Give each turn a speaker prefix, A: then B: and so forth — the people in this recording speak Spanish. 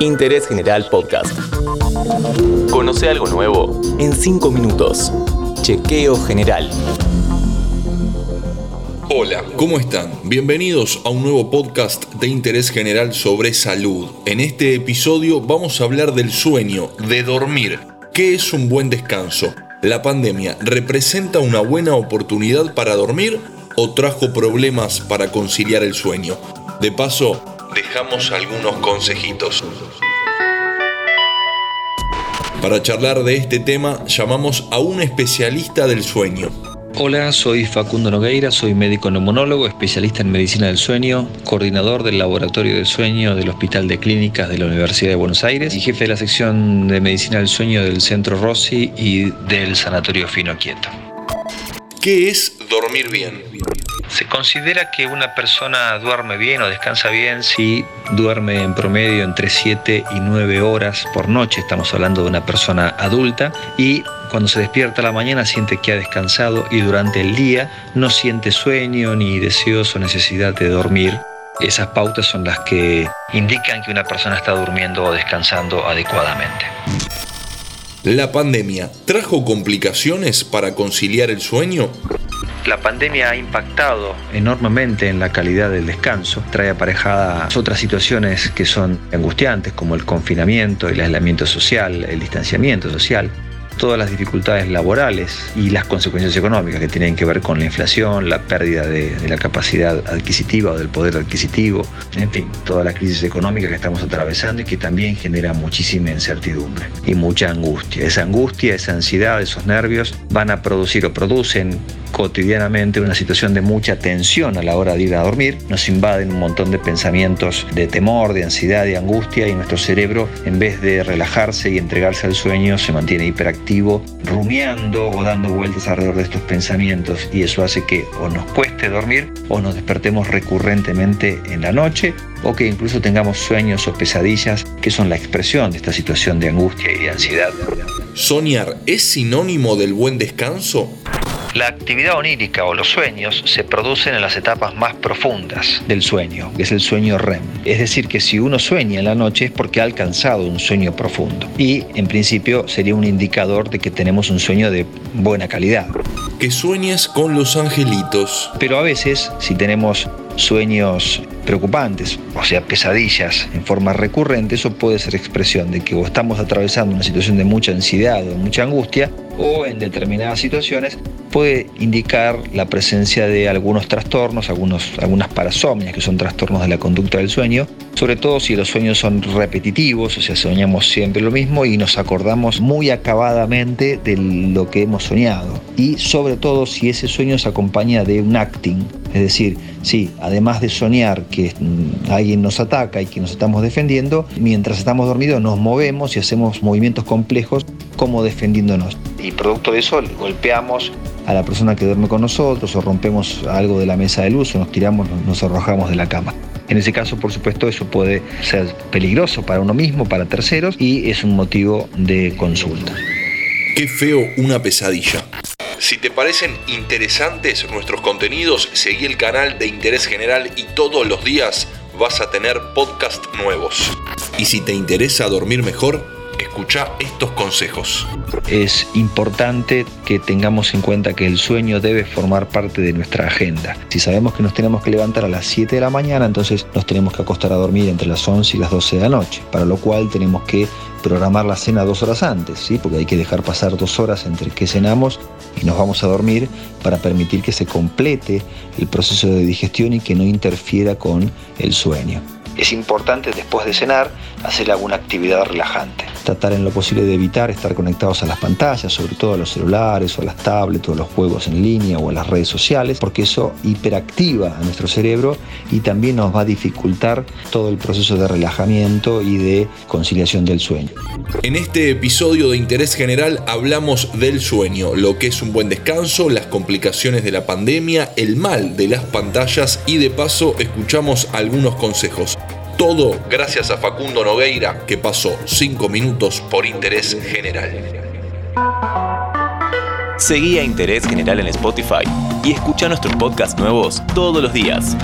A: Interés General Podcast. Conoce algo nuevo en 5 minutos. Chequeo General.
B: Hola, ¿cómo están? Bienvenidos a un nuevo podcast de interés general sobre salud. En este episodio vamos a hablar del sueño, de dormir. ¿Qué es un buen descanso? ¿La pandemia representa una buena oportunidad para dormir o trajo problemas para conciliar el sueño? De paso, dejamos algunos consejitos. Para charlar de este tema, llamamos a un especialista del sueño.
C: Hola, soy Facundo Nogueira, soy médico neumonólogo, especialista en medicina del sueño, coordinador del laboratorio del sueño del Hospital de Clínicas de la Universidad de Buenos Aires y jefe de la sección de medicina del sueño del Centro Rossi y del Sanatorio Fino Quieto.
B: ¿Qué es dormir bien?
C: Se considera que una persona duerme bien o descansa bien si duerme en promedio entre 7 y 9 horas por noche, estamos hablando de una persona adulta, y cuando se despierta a la mañana siente que ha descansado y durante el día no siente sueño ni deseos o necesidad de dormir. Esas pautas son las que indican que una persona está durmiendo o descansando adecuadamente.
B: ¿La pandemia trajo complicaciones para conciliar el sueño?
C: La pandemia ha impactado enormemente en la calidad del descanso, trae aparejadas otras situaciones que son angustiantes como el confinamiento, el aislamiento social, el distanciamiento social, todas las dificultades laborales y las consecuencias económicas que tienen que ver con la inflación, la pérdida de, la capacidad adquisitiva o del poder adquisitivo, en fin, toda la crisis económica que estamos atravesando y que también genera muchísima incertidumbre y mucha angustia. Esa angustia, esa ansiedad, esos nervios van a producir o producen cotidianamente una situación de mucha tensión a la hora de ir a dormir, nos invaden un montón de pensamientos de temor, de ansiedad, de angustia y nuestro cerebro en vez de relajarse y entregarse al sueño se mantiene hiperactivo, rumiando o dando vueltas alrededor de estos pensamientos y eso hace que o nos cueste dormir o nos despertemos recurrentemente en la noche o que incluso tengamos sueños o pesadillas que son la expresión de esta situación de angustia y de ansiedad.
B: ¿Soñar es sinónimo del buen descanso?
C: La actividad onírica o los sueños se producen en las etapas más profundas del sueño, que es el sueño REM. Es decir, que si uno sueña en la noche es porque ha alcanzado un sueño profundo. Y en principio sería un indicador de que tenemos un sueño de buena calidad.
B: Que sueñes con los angelitos.
C: Pero a veces, si tenemos sueños preocupantes, o sea, pesadillas en forma recurrente, eso puede ser expresión de que o estamos atravesando una situación de mucha ansiedad o mucha angustia, o en determinadas situaciones puede indicar la presencia de algunos trastornos, algunos, algunas parasomnias, que son trastornos de la conducta del sueño, sobre todo si los sueños son repetitivos, o sea, soñamos siempre lo mismo y nos acordamos muy acabadamente de lo que hemos soñado. Y sobre todo si ese sueño se acompaña de un acting, es decir, sí, además de soñar que mm, alguien nos ataca y que nos estamos defendiendo, mientras estamos dormidos nos movemos y hacemos movimientos complejos como defendiéndonos. Y producto de eso golpeamos a la persona que duerme con nosotros o rompemos algo de la mesa de luz o nos tiramos, nos arrojamos de la cama. En ese caso, por supuesto, eso puede ser peligroso para uno mismo, para terceros y es un motivo de consulta.
B: Qué feo una pesadilla. Si te parecen interesantes nuestros contenidos, seguí el canal de Interés General y todos los días vas a tener podcast nuevos. Y si te interesa dormir mejor, escucha estos consejos.
C: Es importante que tengamos en cuenta que el sueño debe formar parte de nuestra agenda. Si sabemos que nos tenemos que levantar a las 7 de la mañana, entonces nos tenemos que acostar a dormir entre las 11 y las 12 de la noche, para lo cual tenemos que programar la cena dos horas antes, ¿sí? porque hay que dejar pasar dos horas entre que cenamos y nos vamos a dormir para permitir que se complete el proceso de digestión y que no interfiera con el sueño. Es importante después de cenar hacer alguna actividad relajante. Tratar en lo posible de evitar estar conectados a las pantallas, sobre todo a los celulares o a las tablets o a los juegos en línea o a las redes sociales, porque eso hiperactiva a nuestro cerebro y también nos va a dificultar todo el proceso de relajamiento y de conciliación del sueño.
B: En este episodio de Interés General hablamos del sueño, lo que es un buen descanso, las complicaciones de la pandemia, el mal de las pantallas y de paso escuchamos algunos consejos. Todo gracias a Facundo Nogueira, que pasó 5 minutos por interés general.
A: Seguí a Interés General en Spotify y escucha nuestros podcasts nuevos todos los días.